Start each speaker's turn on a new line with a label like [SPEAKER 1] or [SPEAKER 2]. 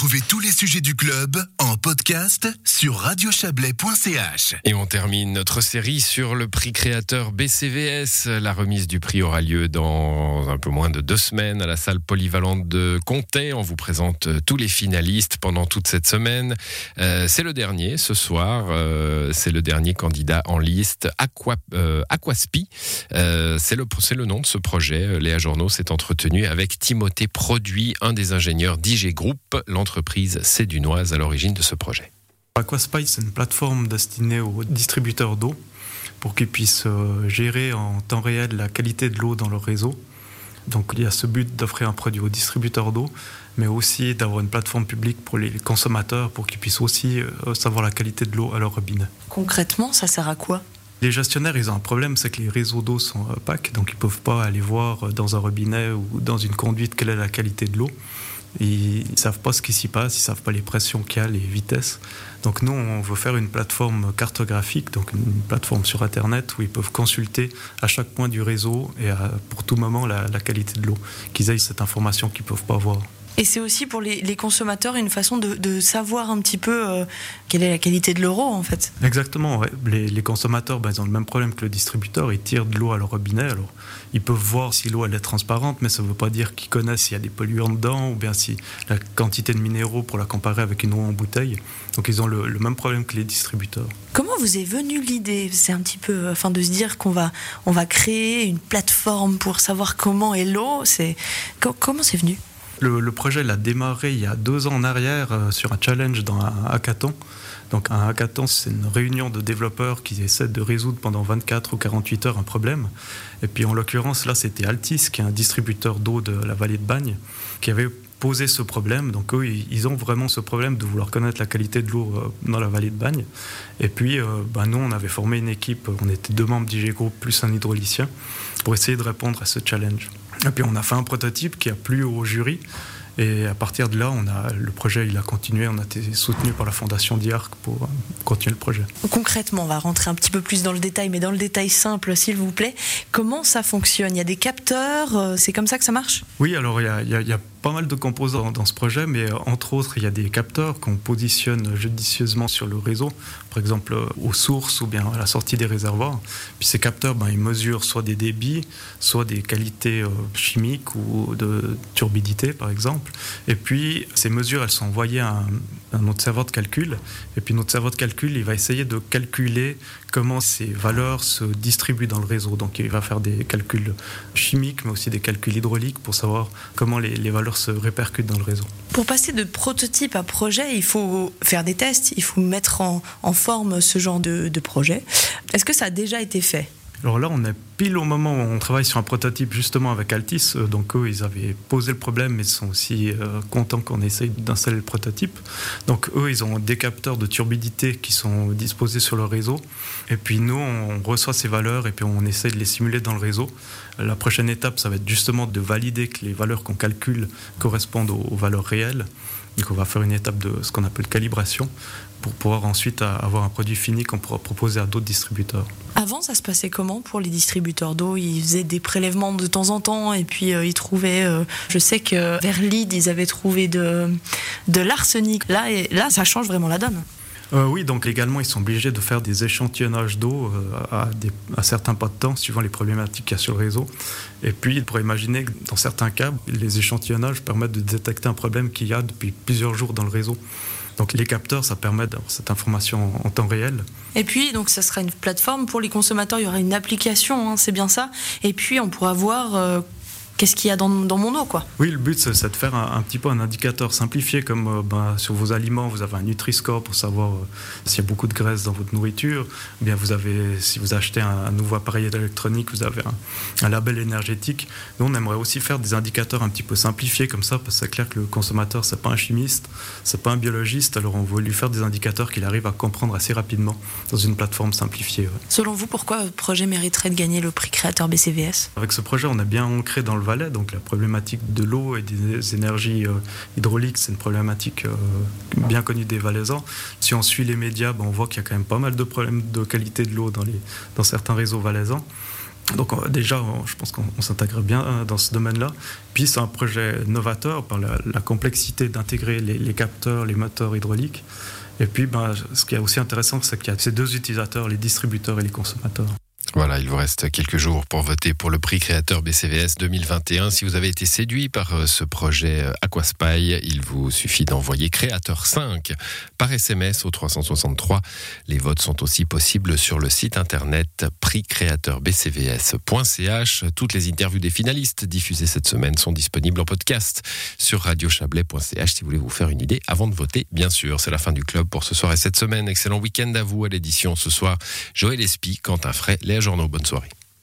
[SPEAKER 1] Retrouvez tous les sujets du club en podcast sur radiochablais.ch.
[SPEAKER 2] Et on termine notre série sur le prix créateur BCVS. La remise du prix aura lieu dans un peu moins de deux semaines à la salle polyvalente de Comté. On vous présente tous les finalistes pendant toute cette semaine. Euh, c'est le dernier ce soir. Euh, c'est le dernier candidat en liste. Aqua, euh, Aquaspi. Euh, c'est le, nom de ce projet. Léa Journaux s'est entretenu avec Timothée Produit, un des ingénieurs d'IG Group, l'entreprise sédunoise à l'origine de ce projet.
[SPEAKER 3] Aquaspy, c'est une plateforme destinée aux distributeurs d'eau pour qu'ils puissent euh, gérer en temps réel la qualité de l'eau dans leur réseau. Donc il y a ce but d'offrir un produit aux distributeurs d'eau, mais aussi d'avoir une plateforme publique pour les consommateurs pour qu'ils puissent aussi euh, savoir la qualité de l'eau à leur robinet.
[SPEAKER 4] Concrètement, ça sert à quoi?
[SPEAKER 3] Les gestionnaires, ils ont un problème, c'est que les réseaux d'eau sont opaques, donc ils ne peuvent pas aller voir euh, dans un robinet ou dans une conduite quelle est la qualité de l'eau. Ils ne savent pas ce qui s'y passe, ils ne savent pas les pressions qu'il y a, les vitesses. Donc nous, on veut faire une plateforme cartographique, donc une plateforme sur Internet où ils peuvent consulter à chaque point du réseau et pour tout moment la, la qualité de l'eau, qu'ils aient cette information qu'ils ne peuvent pas voir.
[SPEAKER 4] Et c'est aussi pour les, les, consommateurs une façon de, de savoir un petit peu euh, quelle est la qualité de l'euro en fait.
[SPEAKER 3] Exactement, ouais. les, les, consommateurs ben, ils ont le même problème que le distributeur, ils tirent de l'eau à leur robinet, alors ils peuvent voir si l'eau elle est transparente, mais ça ne veut pas dire qu'ils connaissent s'il y a des polluants dedans ou bien si la quantité de minéraux pour la comparer avec une eau en bouteille. Donc ils ont le, le même problème que les distributeurs.
[SPEAKER 4] Comment vous est venue l'idée C'est un petit peu, enfin, de se dire qu'on va, on va créer une plateforme pour savoir comment est l'eau. C'est comment c'est venu?
[SPEAKER 3] Le, projet il a démarré il y a deux ans en arrière euh, sur un challenge dans un hackathon. Donc un hackathon, c'est une réunion de développeurs qui essaient de résoudre pendant 24 ou 48 heures un problème. Et puis en l'occurrence, là, c'était Altis, qui est un distributeur d'eau de la vallée de Bagne, qui avait posé ce problème. Donc eux, ils ont vraiment ce problème de vouloir connaître la qualité de l'eau euh, dans la vallée de Bagne. Et puis, euh, ben, nous, on avait formé une équipe, on était deux membres d'IG Group plus un hydraulicien, pour essayer de répondre à ce challenge. Et puis on a fait un prototype qui a plu au jury. Et à partir de là, on a, le projet il a continué, on a été soutenu par la fondation DIARC pour continuer le projet.
[SPEAKER 4] Concrètement, on va rentrer un petit peu plus dans le détail, mais dans le détail simple, s'il vous plaît. Comment ça fonctionne? Il y a des capteurs C'est comme ça que ça marche?
[SPEAKER 3] Oui, alors il y a, il y a, il y a pas mal de composants dans ce projet, mais entre autres, il y a des capteurs qu'on positionne judicieusement sur le réseau, par exemple aux sources ou bien à la sortie des réservoirs. Puis ces capteurs, ben, ils mesurent soit des débits, soit des qualités chimiques ou de turbidité, par exemple. Et puis ces mesures, elles sont envoyées à notre serveur de calcul. Et puis notre serveur de calcul, il va essayer de calculer comment ces valeurs se distribuent dans le réseau. Donc il va faire des calculs chimiques, mais aussi des calculs hydrauliques pour savoir comment les, valeurs se répercutent dans le réseau.
[SPEAKER 4] Pour passer de prototype à projet, il faut faire des tests, il faut mettre en, forme ce genre de projet. Est-ce que ça a déjà été fait?
[SPEAKER 3] Alors là, on est pile au moment où on travaille sur un prototype justement avec Altis. Donc eux, ils avaient posé le problème, mais ils sont aussi euh, contents qu'on essaye d'installer le prototype. Donc eux, ils ont des capteurs de turbidité qui sont disposés sur le réseau. Et puis nous, on reçoit ces valeurs et puis on essaye de les simuler dans le réseau. La prochaine étape, ça va être justement de valider que les valeurs qu'on calcule correspondent aux valeurs réelles. Donc on va faire une étape de ce qu'on appelle calibration pour pouvoir ensuite avoir un produit fini qu'on pourra proposer à d'autres distributeurs.
[SPEAKER 4] Avant, ça se passait comment pour les distributeurs d'eau? Ils faisaient des prélèvements de temps en temps et puis euh, ils trouvaient. Euh, je sais que vers Lide, ils avaient trouvé de, de l'arsenic. Là, là, ça change vraiment la donne.
[SPEAKER 3] Euh, oui, donc également, ils sont obligés de faire des échantillonnages d'eau euh, à certains pas de temps, suivant les problématiques qu'il y a sur le réseau. Et puis, il pourrait imaginer que dans certains cas, les échantillonnages permettent de détecter un problème qu'il y a depuis plusieurs jours dans le réseau. Donc les capteurs, ça permet d'avoir cette information en temps réel.
[SPEAKER 4] Et puis, donc, ça sera une plateforme pour les consommateurs. Il y aura une application, hein, c'est bien ça. Et puis, on pourra voir euh, qu'est-ce qu'il y a dans, dans, mon eau, quoi.
[SPEAKER 3] Oui, le but, c'est de faire un, un, petit peu un indicateur simplifié, comme euh, ben, sur vos aliments, vous avez un Nutri-Score pour savoir euh, s'il y a beaucoup de graisse dans votre nourriture. Ou bien vous avez, si vous achetez un, un nouveau appareil électronique, vous avez un, un, label énergétique. Nous, on aimerait aussi faire des indicateurs un petit peu simplifiés comme ça, parce que c'est clair que le consommateur, c'est pas un chimiste, c'est pas un biologiste, alors on veut lui faire des indicateurs qu'il arrive à comprendre assez rapidement dans une plateforme simplifiée. Ouais.
[SPEAKER 4] Selon vous, pourquoi le projet mériterait de gagner le prix créateur BCVS
[SPEAKER 3] Avec ce projet, on est bien ancré dans le Donc la problématique de l'eau et des énergies euh, hydrauliques, c'est une problématique euh, bien connue des Valaisans. Si on suit les médias, ben, on voit qu'il y a quand même pas mal de problèmes de qualité de l'eau dans, certains réseaux valaisans. Donc déjà, je pense qu'on s'intègre bien euh, dans ce domaine-là. Puis c'est un projet novateur par la, complexité d'intégrer les, capteurs, les moteurs hydrauliques. Et puis, ben, ce qui est aussi intéressant, c'est qu'il y a ces deux utilisateurs, les distributeurs et les consommateurs.
[SPEAKER 2] Voilà, il vous reste quelques jours pour voter pour le prix créateur BCVS 2021. Si vous avez été séduit par euh, ce projet euh, Aquaspy, il vous suffit d'envoyer créateur 5 par SMS au 363. Les votes sont aussi possibles sur le site internet prixcréateurbcvs.ch. Toutes les interviews des finalistes diffusées cette semaine sont disponibles en podcast sur radiochablais.ch si vous voulez vous faire une idée avant de voter. Bien sûr, c'est la fin du club pour ce soir et cette semaine. Excellent week-end à vous à l'édition ce soir. Joël Espy, Quentin Fray, les journaux. Bonne soirée.